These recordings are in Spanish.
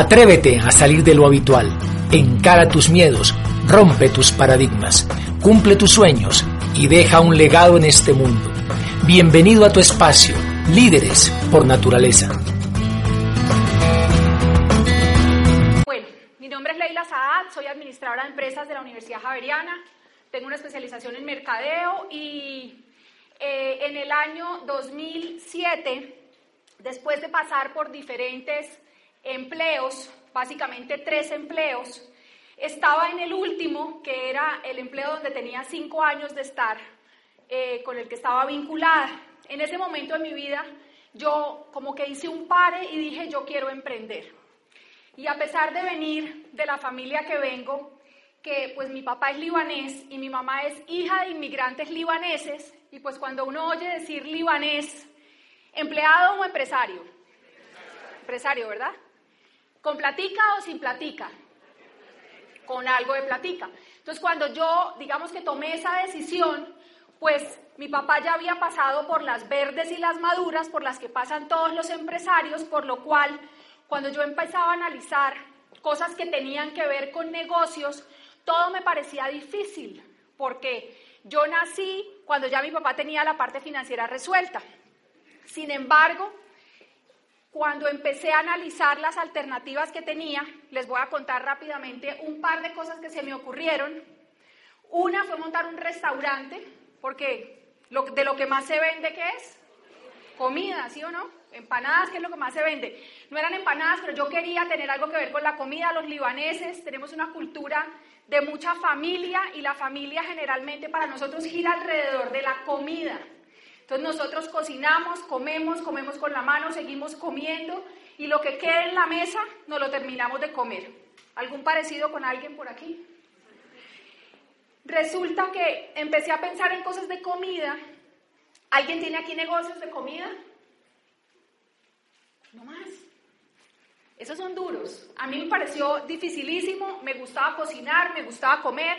Atrévete a salir de lo habitual. Encara tus miedos, rompe tus paradigmas, cumple tus sueños y deja un legado en este mundo. Bienvenido a tu espacio, líderes por naturaleza. Bueno, mi nombre es Leila Saad, soy administradora de empresas de la Universidad Javeriana, tengo una especialización en mercadeo y eh, en el año 2007, después de pasar por diferentes empleos, básicamente tres empleos. Estaba en el último, que era el empleo donde tenía cinco años de estar, eh, con el que estaba vinculada. En ese momento de mi vida, yo como que hice un pare y dije, yo quiero emprender. Y a pesar de venir de la familia que vengo, que pues mi papá es libanés y mi mamá es hija de inmigrantes libaneses, y pues cuando uno oye decir libanés, empleado o empresario, empresario, ¿verdad? ¿Con platica o sin platica? Con algo de platica. Entonces, cuando yo, digamos que tomé esa decisión, pues mi papá ya había pasado por las verdes y las maduras, por las que pasan todos los empresarios, por lo cual, cuando yo empezaba a analizar cosas que tenían que ver con negocios, todo me parecía difícil, porque yo nací cuando ya mi papá tenía la parte financiera resuelta. Sin embargo, cuando empecé a analizar las alternativas que tenía, les voy a contar rápidamente un par de cosas que se me ocurrieron. Una fue montar un restaurante, porque de lo que más se vende, ¿qué es? Comida, ¿sí o no? Empanadas, ¿qué es lo que más se vende? No eran empanadas, pero yo quería tener algo que ver con la comida. Los libaneses tenemos una cultura de mucha familia y la familia generalmente para nosotros gira alrededor de la comida. Entonces nosotros cocinamos, comemos, comemos con la mano, seguimos comiendo y lo que queda en la mesa nos lo terminamos de comer. ¿Algún parecido con alguien por aquí? Resulta que empecé a pensar en cosas de comida. ¿Alguien tiene aquí negocios de comida? No más. Esos son duros. A mí me pareció dificilísimo, me gustaba cocinar, me gustaba comer,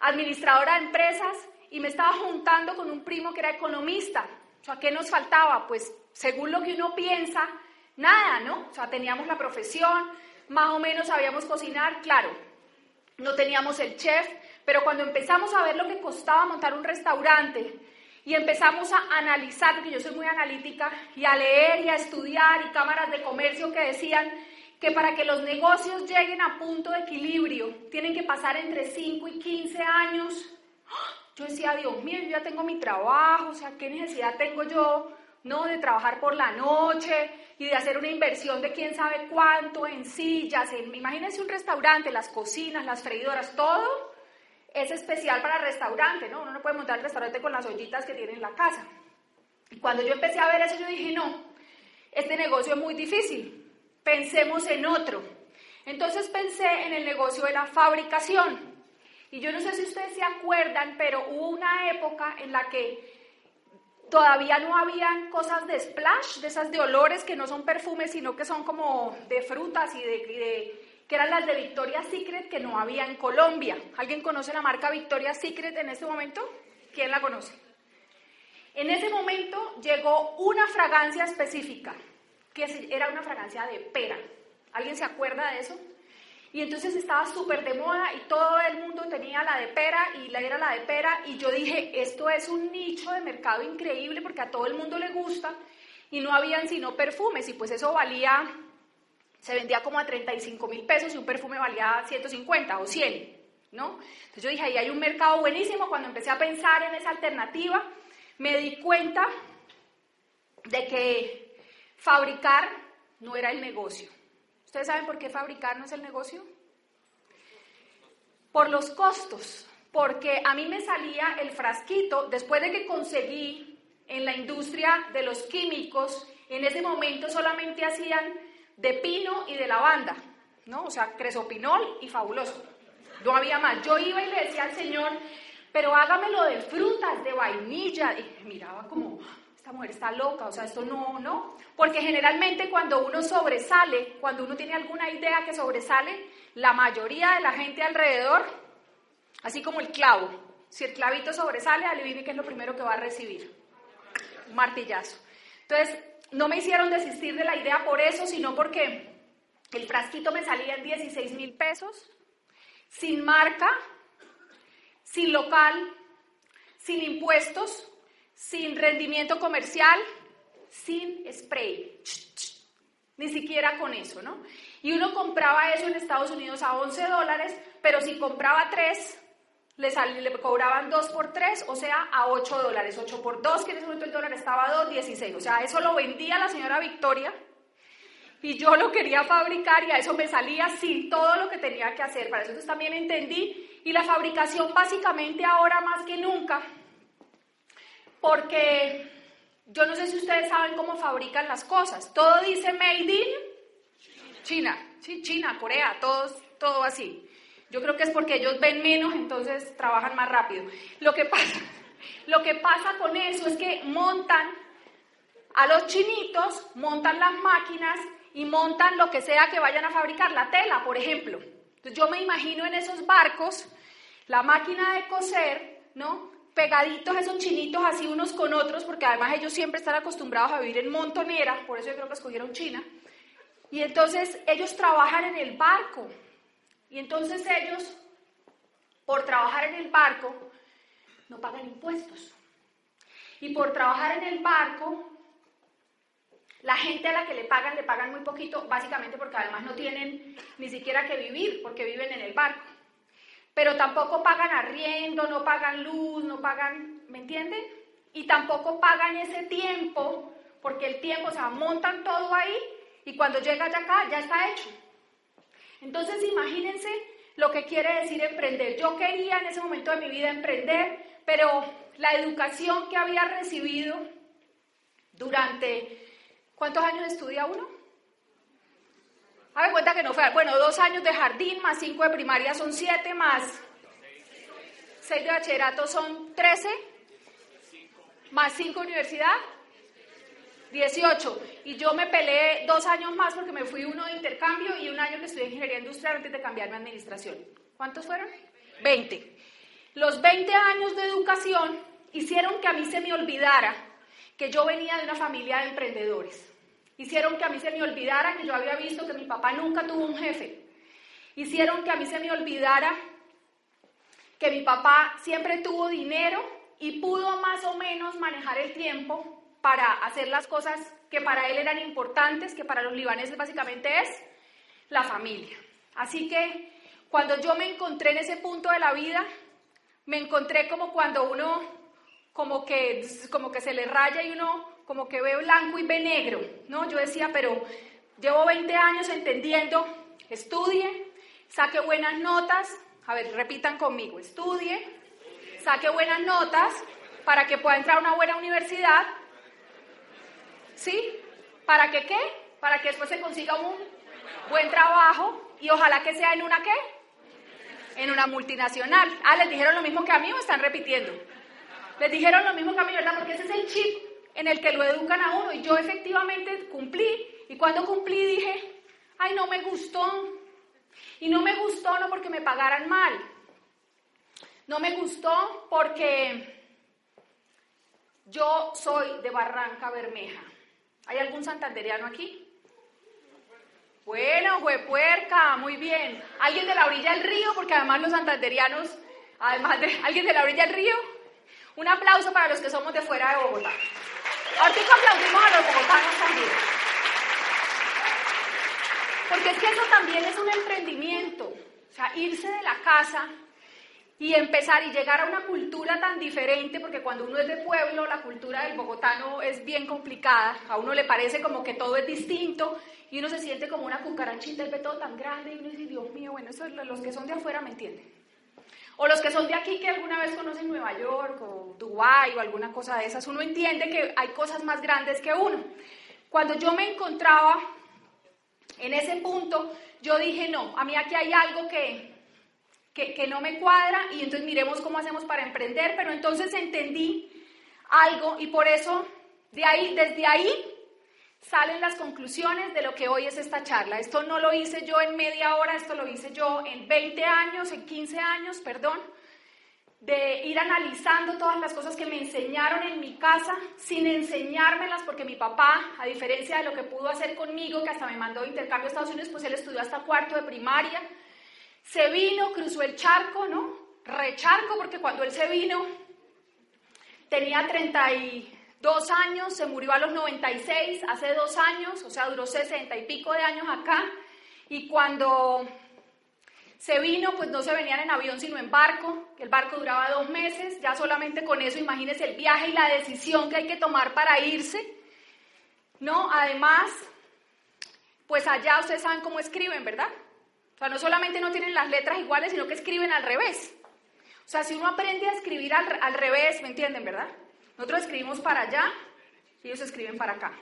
administradora de empresas, y me estaba juntando con un primo que era economista. O sea, ¿qué nos faltaba? Pues según lo que uno piensa, nada, ¿no? O sea, teníamos la profesión, más o menos sabíamos cocinar, claro, no teníamos el chef, pero cuando empezamos a ver lo que costaba montar un restaurante y empezamos a analizar, porque yo soy muy analítica, y a leer y a estudiar y cámaras de comercio que decían que para que los negocios lleguen a punto de equilibrio tienen que pasar entre 5 y 15 años, yo decía, Dios mío, yo ya tengo mi trabajo, o sea, ¿qué necesidad tengo yo, no, de trabajar por la noche y de hacer una inversión de quién sabe cuánto en sillas, en, imagínense un restaurante, las cocinas, las freidoras, todo es especial para restaurante, ¿no? Uno no puede montar el restaurante con las ollitas que tiene en la casa. Y cuando yo empecé a ver eso, yo dije, no, este negocio es muy difícil, pensemos en otro. Entonces pensé en el negocio de la fabricación. Y yo no sé si ustedes se acuerdan, pero hubo una época en la que todavía no habían cosas de splash, de esas de olores que no son perfumes, sino que son como de frutas y de, que eran las de Victoria's Secret que no había en Colombia. ¿Alguien conoce la marca Victoria's Secret en este momento? ¿Quién la conoce? En ese momento llegó una fragancia específica, que era una fragancia de pera. ¿Alguien se acuerda de eso? Y entonces estaba súper de moda y todo el mundo tenía la de pera y la era la de pera. Y yo dije, esto es un nicho de mercado increíble porque a todo el mundo le gusta y no habían sino perfumes. Y pues eso valía, se vendía como a 35 mil pesos y un perfume valía 150 o 100, ¿no? Entonces yo dije, ahí hay un mercado buenísimo. Cuando empecé a pensar en esa alternativa, me di cuenta de que fabricar no era el negocio. ¿Ustedes saben por qué fabricar no es el negocio? Por los costos, porque a mí me salía el frasquito, después de que conseguí en la industria de los químicos, en ese momento solamente hacían de pino y de lavanda, ¿no? O sea, cresopinol y fabuloso. No había más. Yo iba y le decía al Señor, pero hágamelo de frutas, de vainilla. Y miraba como, esta mujer está loca, o sea, esto no, no. Porque generalmente cuando uno sobresale, cuando uno tiene alguna idea que sobresale, la mayoría de la gente alrededor, así como el clavo, si el clavito sobresale, adivine qué es lo primero que va a recibir. Un martillazo. Entonces, no me hicieron desistir de la idea por eso, sino porque el frasquito me salía en 16 mil pesos, sin marca, sin local, sin impuestos, sin rendimiento comercial, sin spray. Ni siquiera con eso, ¿no? Y uno compraba eso en Estados Unidos a 11 dólares, pero si compraba tres, le, le cobraban 2 por 3, o sea, a 8 dólares. 8 por 2, que en ese momento el dólar estaba a 2.16. O sea, eso lo vendía la señora Victoria y yo lo quería fabricar y a eso me salía sin todo lo que tenía que hacer. Para eso también entendí. Y la fabricación básicamente ahora más que nunca, porque yo no sé si ustedes saben cómo fabrican las cosas. Todo dice made in China, sí, China, Corea, todos, todo así. Yo creo que es porque ellos ven menos, entonces trabajan más rápido. Lo que pasa, lo que pasa con eso es que montan a los chinitos, montan las máquinas y montan lo que sea que vayan a fabricar, la tela, por ejemplo. Entonces yo me imagino en esos barcos la máquina de coser, ¿no? Pegaditos esos chinitos así unos con otros, porque además ellos siempre están acostumbrados a vivir en montonera, por eso yo creo que escogieron China. Y entonces ellos trabajan en el barco. Y entonces ellos, por trabajar en el barco, no pagan impuestos. Y por trabajar en el barco, la gente a la que le pagan, le pagan muy poquito, básicamente porque además no tienen ni siquiera que vivir, porque viven en el barco. Pero tampoco pagan arriendo, no pagan luz, no pagan, ¿me entienden? Y tampoco pagan ese tiempo, porque el tiempo, o sea, montan todo ahí y cuando llega ya acá ya está hecho. Entonces imagínense lo que quiere decir emprender. Yo quería en ese momento de mi vida emprender, pero la educación que había recibido durante ¿Cuántos años estudia uno? Haga cuenta que no fue. Bueno, dos años de jardín más cinco de primaria son siete, más seis de bachillerato son trece, más cinco de universidad, dieciocho. Y yo me peleé dos años más porque me fui uno de intercambio y un año que estudié ingeniería industrial antes de cambiarme a administración. ¿Cuántos fueron? Veinte. Los veinte años de educación hicieron que a mí se me olvidara que yo venía de una familia de emprendedores. Hicieron que a mí se me olvidara que yo había visto que mi papá nunca tuvo un jefe. Hicieron que a mí se me olvidara que mi papá siempre tuvo dinero y pudo más o menos manejar el tiempo para hacer las cosas que para él eran importantes, que para los libaneses básicamente es la familia. Así que cuando yo me encontré en ese punto de la vida, me encontré como cuando uno como que, como que se le raya y uno como que ve blanco y ve negro, ¿no? Yo decía, pero llevo 20 años entendiendo, estudie, saque buenas notas, a ver, repitan conmigo, estudie, saque buenas notas para que pueda entrar a una buena universidad, ¿sí? ¿Para que qué? Para que después se consiga un buen trabajo y ojalá que sea en una qué? En una multinacional. Ah, les dijeron lo mismo que a mí o están repitiendo. Les dijeron lo mismo que a mí, ¿verdad? Porque ese es el chip en el que lo educan a uno. Y yo efectivamente cumplí. Y cuando cumplí dije, ay, no me gustó. Y no me gustó no porque me pagaran mal. No me gustó porque yo soy de Barranca Bermeja. ¿Hay algún santanderiano aquí? Bueno, puerca, muy bien. ¿Alguien de la orilla del río? Porque además los santanderianos, además de alguien de la orilla del río, un aplauso para los que somos de fuera de Bogotá. Ahorita aplaudimos a los bogotanos también. Porque es que eso también es un emprendimiento. O sea, irse de la casa y empezar y llegar a una cultura tan diferente, porque cuando uno es de pueblo, la cultura del bogotano es bien complicada. A uno le parece como que todo es distinto y uno se siente como una cucarachita ve todo tan grande y uno dice, Dios mío, bueno, eso los que son de afuera me entienden. O los que son de aquí que alguna vez conocen Nueva York o Dubái o alguna cosa de esas, uno entiende que hay cosas más grandes que uno. Cuando yo me encontraba en ese punto, yo dije, no, a mí aquí hay algo que, que, que no me cuadra y entonces miremos cómo hacemos para emprender, pero entonces entendí algo y por eso de ahí, desde ahí salen las conclusiones de lo que hoy es esta charla. Esto no lo hice yo en media hora, esto lo hice yo en 20 años, en 15 años, perdón, de ir analizando todas las cosas que me enseñaron en mi casa sin enseñármelas, porque mi papá, a diferencia de lo que pudo hacer conmigo, que hasta me mandó de intercambio a Estados Unidos, pues él estudió hasta cuarto de primaria, se vino, cruzó el charco, ¿no? Recharco, porque cuando él se vino tenía 30 y dos años, se murió a los 96, hace dos años, o sea, duró 60 y pico de años acá, y cuando se vino, pues no se venían en avión sino en barco, el barco duraba dos meses, ya solamente con eso imagínense el viaje y la decisión que hay que tomar para irse, ¿no? Además, pues allá ustedes saben cómo escriben, ¿verdad? O sea, no solamente no tienen las letras iguales, sino que escriben al revés. O sea, si uno aprende a escribir al, al revés, ¿me entienden, verdad? Nosotros escribimos para allá ellos escriben para acá.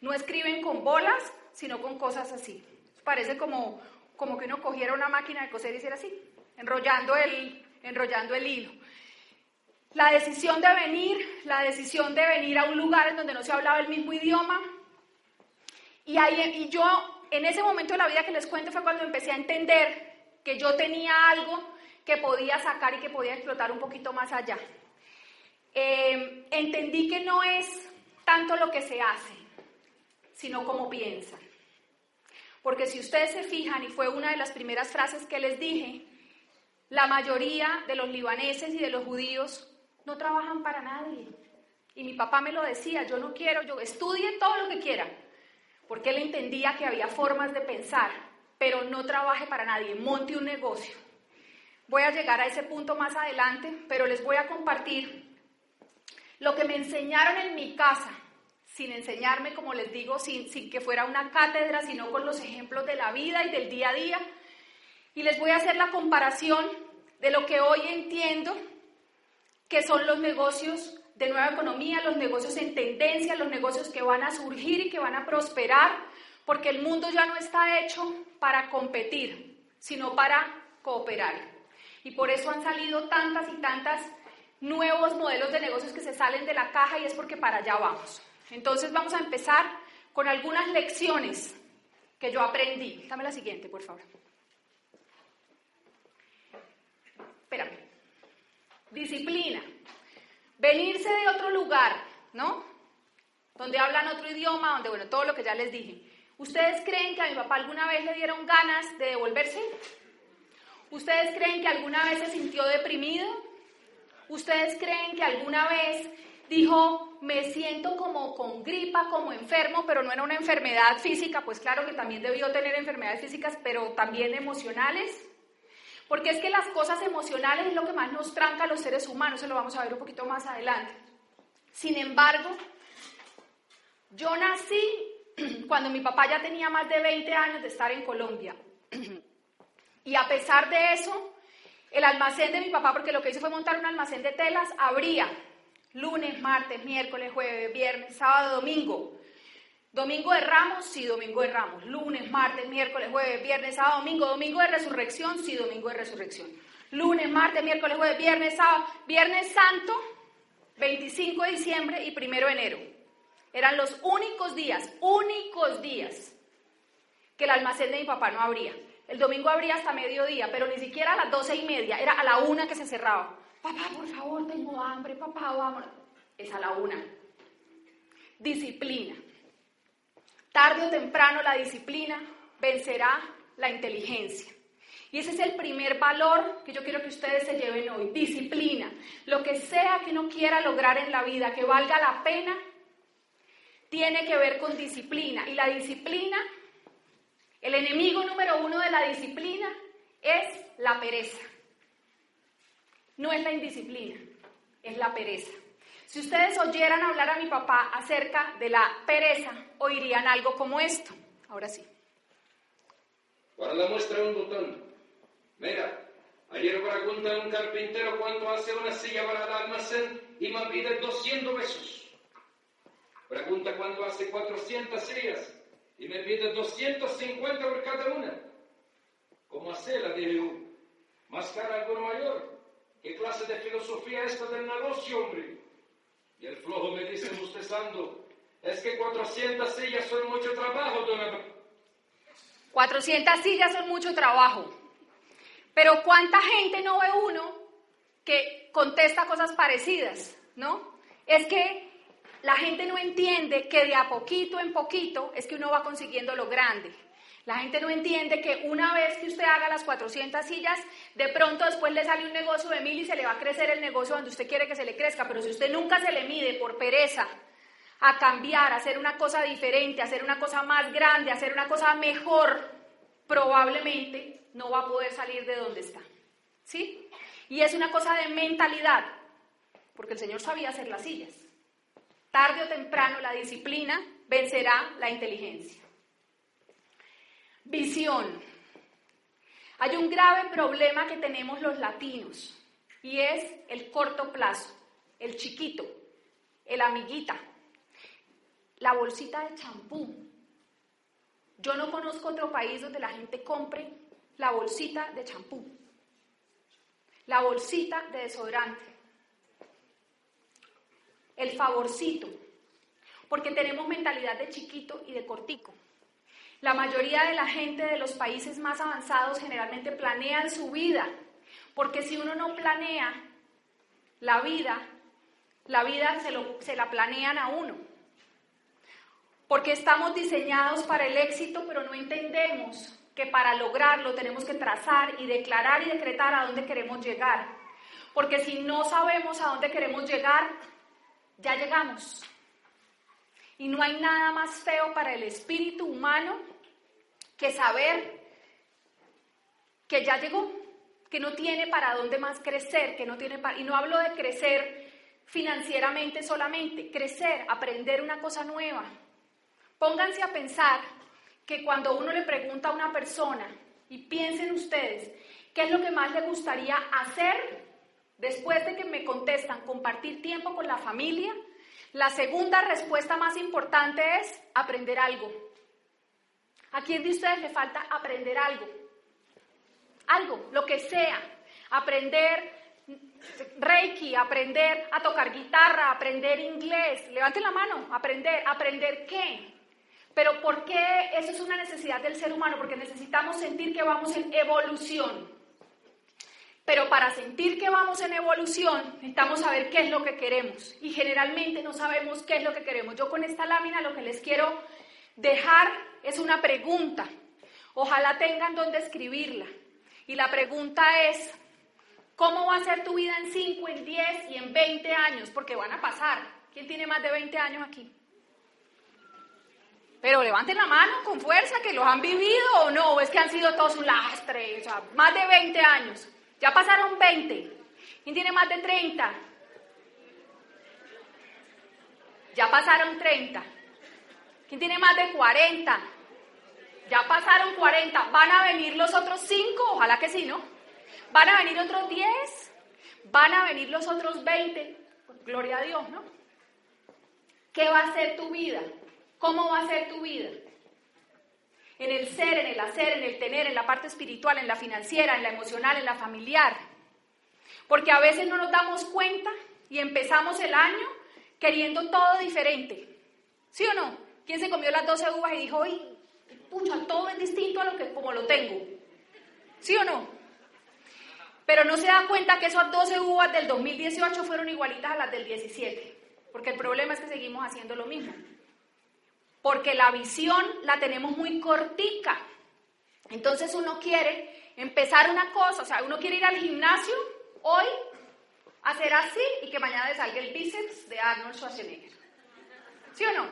No escriben con bolas, sino con cosas así. Parece como, como que uno cogiera una máquina de coser y hiciera así, enrollando el, enrollando el hilo. La decisión de venir, la decisión de venir a un lugar en donde no se hablaba el mismo idioma. Y, ahí, y yo, en ese momento de la vida que les cuento, fue cuando empecé a entender que yo tenía algo que podía sacar y que podía explotar un poquito más allá. Eh, entendí que no es tanto lo que se hace, sino cómo piensan. Porque si ustedes se fijan, y fue una de las primeras frases que les dije, la mayoría de los libaneses y de los judíos no trabajan para nadie. Y mi papá me lo decía, yo no quiero, yo estudie todo lo que quiera, porque él entendía que había formas de pensar, pero no trabaje para nadie, monte un negocio. Voy a llegar a ese punto más adelante, pero les voy a compartir lo que me enseñaron en mi casa, sin enseñarme, como les digo, sin, sin que fuera una cátedra, sino con los ejemplos de la vida y del día a día. Y les voy a hacer la comparación de lo que hoy entiendo que son los negocios de nueva economía, los negocios en tendencia, los negocios que van a surgir y que van a prosperar, porque el mundo ya no está hecho para competir, sino para cooperar. Y por eso han salido tantas y tantas nuevos modelos de negocios que se salen de la caja y es porque para allá vamos. Entonces vamos a empezar con algunas lecciones que yo aprendí. Dame la siguiente, por favor. Espérame. Disciplina. Venirse de otro lugar, ¿no? Donde hablan otro idioma, donde, bueno, todo lo que ya les dije. ¿Ustedes creen que a mi papá alguna vez le dieron ganas de devolverse? ¿Ustedes creen que alguna vez se sintió deprimido? ¿Ustedes creen que alguna vez dijo, me siento como con gripa, como enfermo, pero no era una enfermedad física? Pues claro que también debió tener enfermedades físicas, pero también emocionales. Porque es que las cosas emocionales es lo que más nos tranca a los seres humanos, se lo vamos a ver un poquito más adelante. Sin embargo, yo nací cuando mi papá ya tenía más de 20 años de estar en Colombia. Y a pesar de eso, el almacén de mi papá, porque lo que hizo fue montar un almacén de telas, abría lunes, martes, miércoles, jueves, viernes, sábado, domingo. Domingo de Ramos, sí, domingo de Ramos. Lunes, martes, miércoles, jueves, viernes, sábado, domingo. Domingo de Resurrección, sí, domingo de Resurrección. Lunes, martes, miércoles, jueves, viernes, sábado. Viernes Santo, 25 de diciembre y 1 de enero. Eran los únicos días, únicos días que el almacén de mi papá no abría. El domingo abría hasta mediodía, pero ni siquiera a las doce y media, era a la una que se cerraba. Papá, por favor, tengo hambre, papá, vamos. Es a la una. Disciplina. Tarde o temprano la disciplina vencerá la inteligencia. Y ese es el primer valor que yo quiero que ustedes se lleven hoy. Disciplina. Lo que sea que uno quiera lograr en la vida, que valga la pena, tiene que ver con disciplina. Y la disciplina el enemigo número uno de la disciplina es la pereza. No es la indisciplina, es la pereza. Si ustedes oyeran hablar a mi papá acerca de la pereza, oirían algo como esto. Ahora sí. Para la muestra un botón. Mira, Ayer pregunté a un carpintero cuánto hace una silla para el almacén y me pide 200 pesos. Pregunta cuánto hace 400 sillas y me pide 250 por cada una. ¿Cómo hacerla? Dije yo. ¿Más cara alguno mayor? ¿Qué clase de filosofía es esta del negocio, hombre? Y el flojo me dice bostezando, es que 400 sillas son mucho trabajo, dona. 400 sillas son mucho trabajo. Pero ¿cuánta gente no ve uno que contesta cosas parecidas, no? Es que la gente no entiende que de a poquito en poquito es que uno va consiguiendo lo grande. La gente no entiende que una vez que usted haga las 400 sillas, de pronto después le sale un negocio de mil y se le va a crecer el negocio donde usted quiere que se le crezca, pero si usted nunca se le mide por pereza a cambiar, a hacer una cosa diferente, a hacer una cosa más grande, a hacer una cosa mejor, probablemente no va a poder salir de donde está. ¿Sí? Y es una cosa de mentalidad, porque el Señor sabía hacer las sillas. Tarde o temprano la disciplina vencerá la inteligencia. Visión. Hay un grave problema que tenemos los latinos y es el corto plazo, el chiquito, el amiguita, la bolsita de champú. Yo no conozco otro país donde la gente compre la bolsita de champú, la bolsita de desodorante, el favorcito, porque tenemos mentalidad de chiquito y de cortico. La mayoría de la gente de los países más avanzados generalmente planean su vida, porque si uno no planea la vida, la vida se, se la planean a uno. Porque estamos diseñados para el éxito, pero no entendemos que para lograrlo tenemos que trazar y declarar y decretar a dónde queremos llegar. Porque si no sabemos a dónde queremos llegar, ya llegamos. Y no hay nada más feo para el espíritu humano que saber que ya llegó, que no tiene para dónde más crecer, que no tiene para, y no hablo de crecer financieramente solamente, crecer, aprender una cosa nueva. Pónganse a pensar que cuando uno le pregunta a una persona, y piensen ustedes, ¿qué es lo que más le gustaría hacer después de que me contestan compartir tiempo con la familia? La segunda respuesta más importante es aprender algo. ¿A quién de ustedes le falta aprender algo? Algo, lo que sea. Aprender Reiki, aprender a tocar guitarra, aprender inglés. Levanten la mano, aprender. ¿Aprender qué? Pero ¿por qué eso es una necesidad del ser humano? Porque necesitamos sentir que vamos en evolución. Pero para sentir que vamos en evolución, necesitamos saber qué es lo que queremos. Y generalmente no sabemos qué es lo que queremos. Yo con esta lámina lo que les quiero dejar es una pregunta. Ojalá tengan donde escribirla. Y la pregunta es, ¿cómo va a ser tu vida en 5, en 10 y en 20 años? Porque van a pasar. ¿Quién tiene más de 20 años aquí? Pero levanten la mano con fuerza, que los han vivido o no, es que han sido todos un lastre, o sea, más de 20 años. Ya pasaron 20. ¿Quién tiene más de 30? Ya pasaron 30. ¿Quién tiene más de 40? Ya pasaron 40. ¿Van a venir los otros 5? Ojalá que sí, ¿no? ¿Van a venir otros 10? ¿Van a venir los otros 20? Gloria a Dios, ¿no? ¿Qué va a ser tu vida? ¿Cómo va a ser tu vida? En el ser, en el hacer, en el tener, en la parte espiritual, en la financiera, en la emocional, en la familiar. Porque a veces no nos damos cuenta y empezamos el año queriendo todo diferente. ¿Sí o no? ¿Quién se comió las 12 uvas y dijo, uy, pucha, todo es distinto a lo que como lo tengo? ¿Sí o no? Pero no se da cuenta que esas 12 uvas del 2018 fueron igualitas a las del 17, porque el problema es que seguimos haciendo lo mismo. Porque la visión la tenemos muy cortica. Entonces uno quiere empezar una cosa, o sea, uno quiere ir al gimnasio hoy, hacer así y que mañana le salga el bíceps de Arnold Schwarzenegger. ¿Sí o no?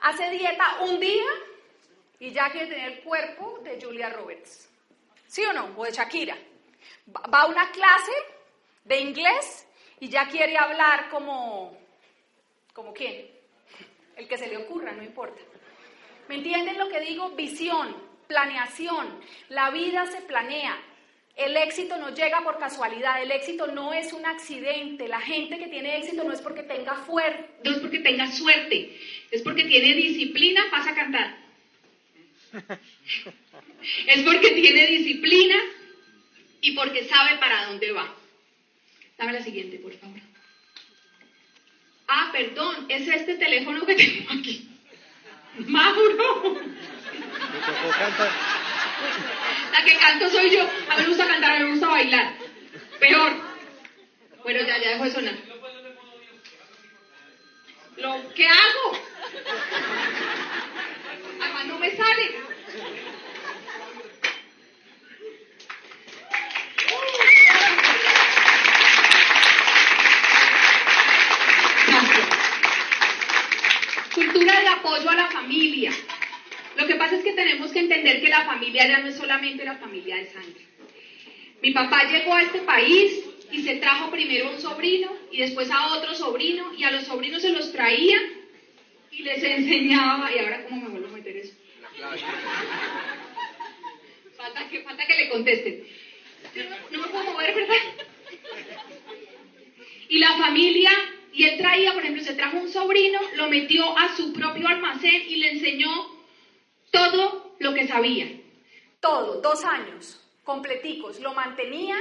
Hace dieta un día y ya quiere tener el cuerpo de Julia Roberts. ¿Sí o no? O de Shakira. Va a una clase de inglés y ya quiere hablar como... ¿Como quién? El que se le ocurra, no importa. ¿Me entienden lo que digo? Visión, planeación. La vida se planea. El éxito no llega por casualidad, el éxito no es un accidente. La gente que tiene éxito no es porque tenga fuerza, no es porque tenga suerte, es porque tiene disciplina, pasa a cantar. Es porque tiene disciplina y porque sabe para dónde va. Dame la siguiente, por favor. Ah, perdón, es este teléfono que tengo aquí. Mauro. La que canto soy yo. A mí me gusta cantar, a mí me gusta bailar. Peor. Bueno, ya, ya dejó de sonar. ¿Lo qué hago? Además no me sale. Cultura de apoyo a la familia. Lo que pasa es que tenemos que entender que la familia ya no es solamente la familia de sangre. Mi papá llegó a este país y se trajo primero a un sobrino y después a otro sobrino y a los sobrinos se los traía y les enseñaba. ¿Y ahora cómo me vuelvo a meter eso? Falta que, falta que le contesten. No, no me puedo mover, ¿verdad? Y la familia, y él traía, por ejemplo, se trajo un sobrino, lo metió a su propio almacén y le enseñó todo lo que sabía. Todo, dos años, completicos. Lo mantenía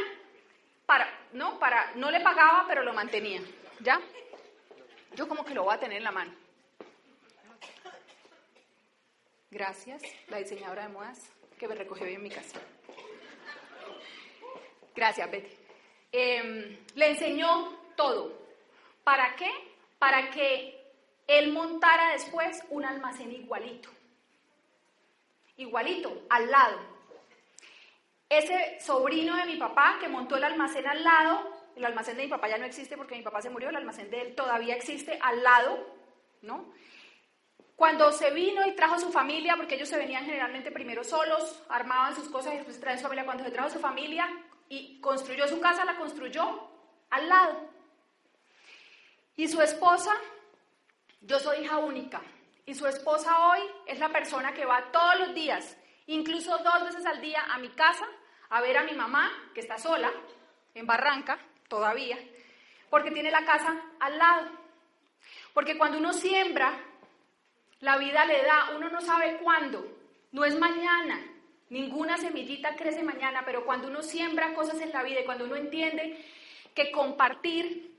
para, ¿no? Para, no le pagaba, pero lo mantenía. ¿Ya? Yo como que lo voy a tener en la mano. Gracias, la diseñadora de modas que me recogió hoy en mi casa. Gracias, Betty. Em, le enseñó todo. ¿Para qué? Para que él montara después un almacén igualito igualito, al lado. Ese sobrino de mi papá que montó el almacén al lado, el almacén de mi papá ya no existe porque mi papá se murió, el almacén de él todavía existe al lado, ¿no? Cuando se vino y trajo su familia, porque ellos se venían generalmente primero solos, armaban sus cosas y después traen su familia, cuando se trajo su familia y construyó su casa, la construyó al lado. Y su esposa, yo soy hija única, y su esposa hoy es la persona que va todos los días, incluso dos veces al día, a mi casa a ver a mi mamá, que está sola, en Barranca, todavía, porque tiene la casa al lado. Porque cuando uno siembra, la vida le da, uno no sabe cuándo, no es mañana, ninguna semillita crece mañana, pero cuando uno siembra cosas en la vida y cuando uno entiende que compartir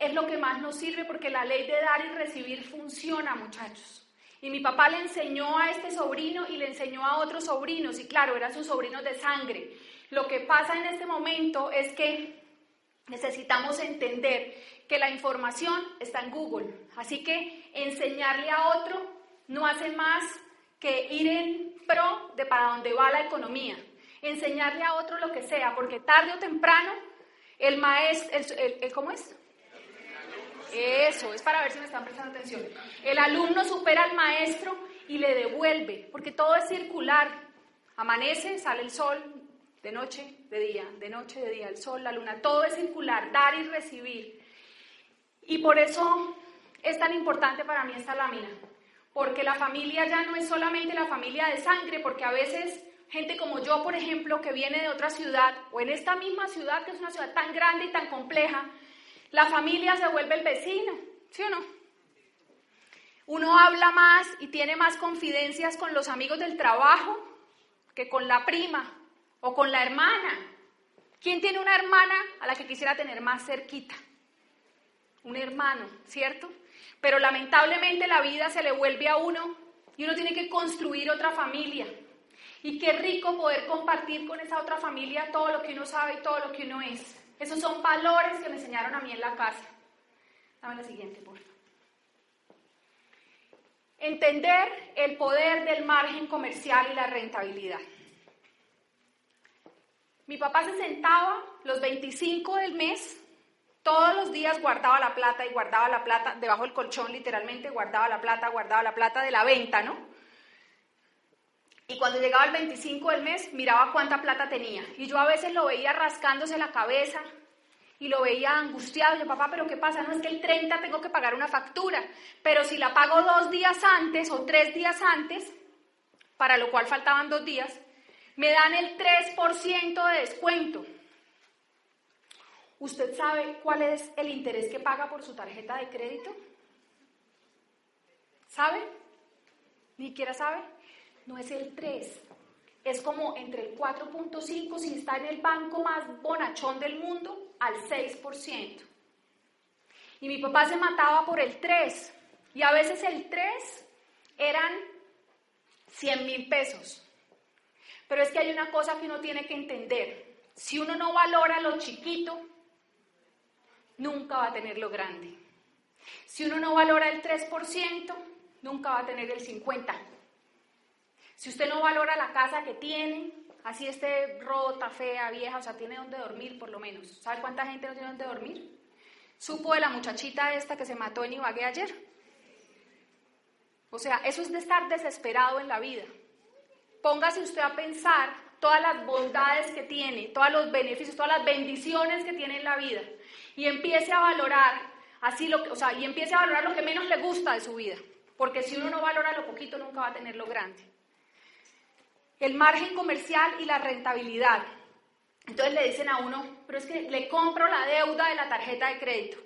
es lo que más nos sirve, porque la ley de dar y recibir funciona, muchachos. Y mi papá le enseñó a este sobrino y le enseñó a otros sobrinos, y claro, eran sus sobrinos de sangre. Lo que pasa en este momento es que necesitamos entender que la información está en Google. Así que enseñarle a otro no hace más que ir en pro de para dónde va la economía. Enseñarle a otro lo que sea, porque tarde o temprano el maestro, el, ¿cómo es? Eso, es para ver si me están prestando atención. El alumno supera al maestro y le devuelve, porque todo es circular. Amanece, sale el sol, de noche, de día, de noche, de día, el sol, la luna, todo es circular, dar y recibir. Y por eso es tan importante para mí esta lámina, porque la familia ya no es solamente la familia de sangre, porque a veces gente como yo, por ejemplo, que viene de otra ciudad, o en esta misma ciudad, que es una ciudad tan grande y tan compleja, la familia se vuelve el vecino, ¿sí o no? Uno habla más y tiene más confidencias con los amigos del trabajo que con la prima o con la hermana. ¿Quién tiene una hermana a la que quisiera tener más cerquita? Un hermano, ¿cierto? Pero lamentablemente la vida se le vuelve a uno y uno tiene que construir otra familia. Y qué rico poder compartir con esa otra familia todo lo que uno sabe y todo lo que uno es. Esos son valores que me enseñaron a mí en la casa. Dame la siguiente, por favor. Entender el poder del margen comercial y la rentabilidad. Mi papá se sentaba los 25 del mes, todos los días guardaba la plata y guardaba la plata debajo del colchón, literalmente guardaba la plata, guardaba la plata de la venta, ¿no? Y cuando llegaba el 25 del mes, miraba cuánta plata tenía. Y yo a veces lo veía rascándose la cabeza y lo veía angustiado. Yo, papá, ¿pero qué pasa? No es que el 30 tengo que pagar una factura, pero si la pago dos días antes o tres días antes, para lo cual faltaban dos días, me dan el 3% de descuento. ¿Usted sabe cuál es el interés que paga por su tarjeta de crédito? ¿Sabe? ¿Ni siquiera sabe? No es el 3. Es como entre el 4.5 si está en el banco más bonachón del mundo al 6%. Y mi papá se mataba por el 3. Y a veces el 3 eran 100 mil pesos. Pero es que hay una cosa que uno tiene que entender. Si uno no valora lo chiquito, nunca va a tener lo grande. Si uno no valora el 3%, nunca va a tener el 50%. Si usted no valora la casa que tiene, así esté rota, fea, vieja, o sea, tiene donde dormir por lo menos. ¿Sabe cuánta gente no tiene donde dormir? ¿Supo de la muchachita esta que se mató en Ibagué ayer? O sea, eso es de estar desesperado en la vida. Póngase usted a pensar todas las bondades que tiene, todos los beneficios, todas las bendiciones que tiene en la vida y empiece a valorar así lo que, o sea, y empiece a valorar lo que menos le gusta de su vida, porque si uno no valora lo poquito nunca va a tener lo grande. El margen comercial y la rentabilidad. Entonces le dicen a uno, pero es que le compro la deuda de la tarjeta de crédito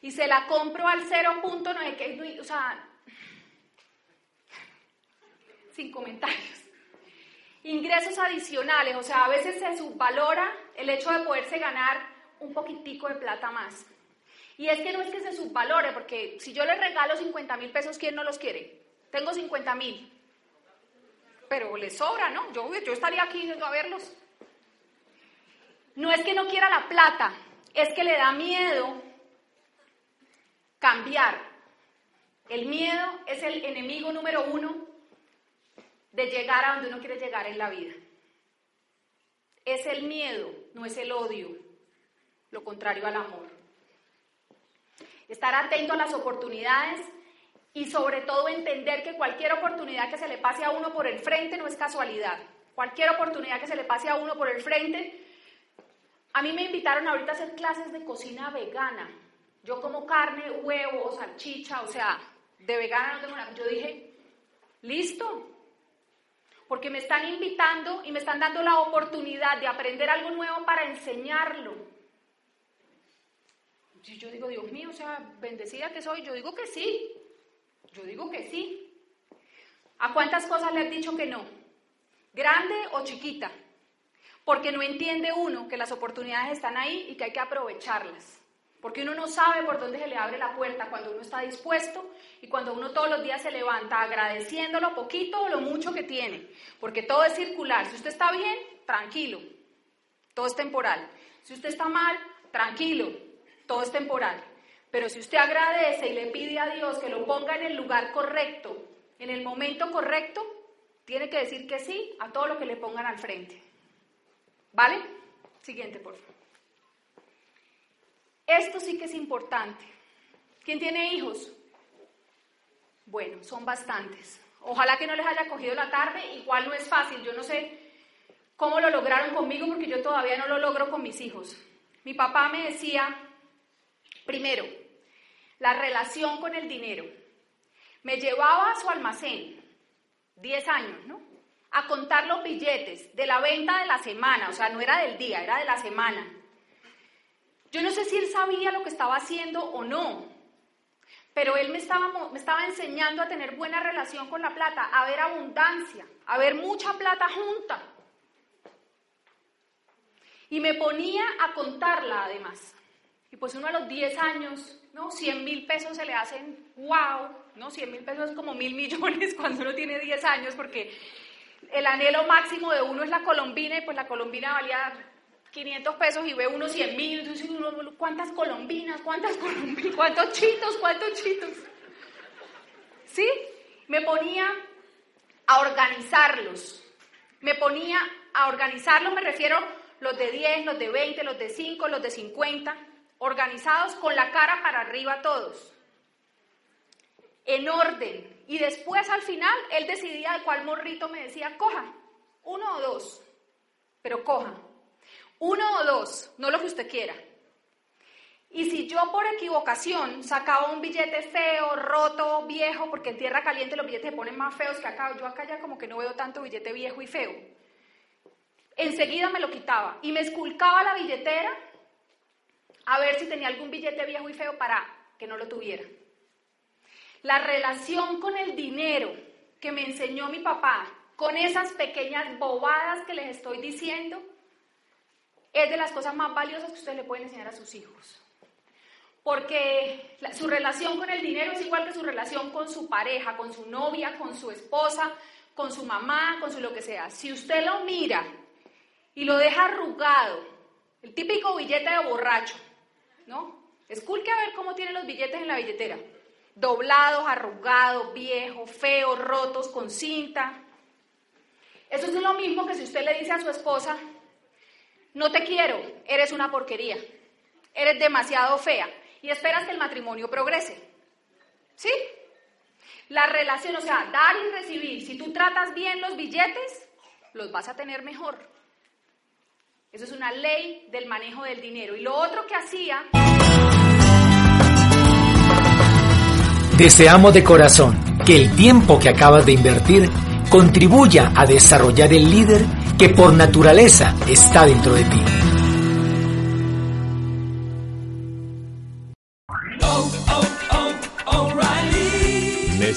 y se la compro al 0.9, o sea, sin comentarios. Ingresos adicionales, o sea, a veces se subvalora el hecho de poderse ganar un poquitico de plata más. Y es que no es que se subvalore, porque si yo le regalo 50 mil pesos, ¿quién no los quiere? Tengo 50 mil. Pero le sobra, ¿no? Yo, yo estaría aquí a verlos. No es que no quiera la plata, es que le da miedo cambiar. El miedo es el enemigo número uno de llegar a donde uno quiere llegar en la vida. Es el miedo, no es el odio, lo contrario al amor. Estar atento a las oportunidades y sobre todo entender que cualquier oportunidad que se le pase a uno por el frente no es casualidad. Cualquier oportunidad que se le pase a uno por el frente. A mí me invitaron ahorita a hacer clases de cocina vegana. Yo como carne, huevo, salchicha, o sea, de vegana no tengo nada. Yo dije, listo, porque me están invitando y me están dando la oportunidad de aprender algo nuevo para enseñarlo. Yo digo, Dios mío, o sea, bendecida que soy, yo digo que sí, yo digo que sí. ¿A cuántas cosas le has dicho que no? ¿Grande o chiquita? Porque no entiende uno que las oportunidades están ahí y que hay que aprovecharlas. Porque uno no sabe por dónde se le abre la puerta cuando uno está dispuesto y cuando uno todos los días se levanta agradeciendo lo poquito o lo mucho que tiene. Porque todo es circular. Si usted está bien, tranquilo. Todo es temporal. Si usted está mal, tranquilo. Todo es temporal. Pero si usted agradece y le pide a Dios que lo ponga en el lugar correcto, en el momento correcto, tiene que decir que sí a todo lo que le pongan al frente. ¿Vale? Siguiente, por favor. Esto sí que es importante. ¿Quién tiene hijos? Bueno, son bastantes. Ojalá que no les haya cogido la tarde, igual no es fácil. Yo no sé cómo lo lograron conmigo porque yo todavía no lo logro con mis hijos. Mi papá me decía, primero, la relación con el dinero. Me llevaba a su almacén, 10 años, ¿no? A contar los billetes de la venta de la semana, o sea, no era del día, era de la semana. Yo no sé si él sabía lo que estaba haciendo o no, pero él me estaba, me estaba enseñando a tener buena relación con la plata, a ver abundancia, a ver mucha plata junta. Y me ponía a contarla además. Y pues uno a los 10 años, ¿no? 100 mil pesos se le hacen, wow, ¿no? 100 mil pesos es como mil millones cuando uno tiene 10 años, porque el anhelo máximo de uno es la colombina y pues la colombina valía 500 pesos y ve uno 100 mil, entonces uno, ¿cuántas colombinas? ¿Cuántas colombinas? ¿Cuántos chitos? ¿Cuántos chitos? ¿Sí? Me ponía a organizarlos. Me ponía a organizarlos, me refiero los de 10, los de 20, los de 5, los de 50, organizados con la cara para arriba todos. En orden. Y después al final él decidía de cuál morrito me decía, coja, uno o dos, pero coja. Uno o dos, no lo que usted quiera. Y si yo por equivocación sacaba un billete feo, roto, viejo, porque en tierra caliente los billetes se ponen más feos que acá, yo acá ya como que no veo tanto billete viejo y feo. enseguida me lo quitaba y me esculcaba la billetera a ver si tenía algún billete viejo y feo para que no lo tuviera. La relación con el dinero que me enseñó mi papá, con esas pequeñas bobadas que les estoy diciendo, es de las cosas más valiosas que ustedes le pueden enseñar a sus hijos. Porque su relación con el dinero es igual que su relación con su pareja, con su novia, con su esposa, con su mamá, con su lo que sea. Si usted lo mira y lo deja arrugado, el típico billete de borracho, ¿no? Esculque a ver cómo tiene los billetes en la billetera. Doblados, arrugados, viejos, feos, rotos, con cinta. Eso es lo mismo que si usted le dice a su esposa, no te quiero, eres una porquería, eres demasiado fea y esperas que el matrimonio progrese. ¿Sí? La relación, o sea, dar y recibir, si tú tratas bien los billetes, los vas a tener mejor. Eso es una ley del manejo del dinero. Y lo otro que hacía... Deseamos de corazón que el tiempo que acabas de invertir contribuya a desarrollar el líder que por naturaleza está dentro de ti.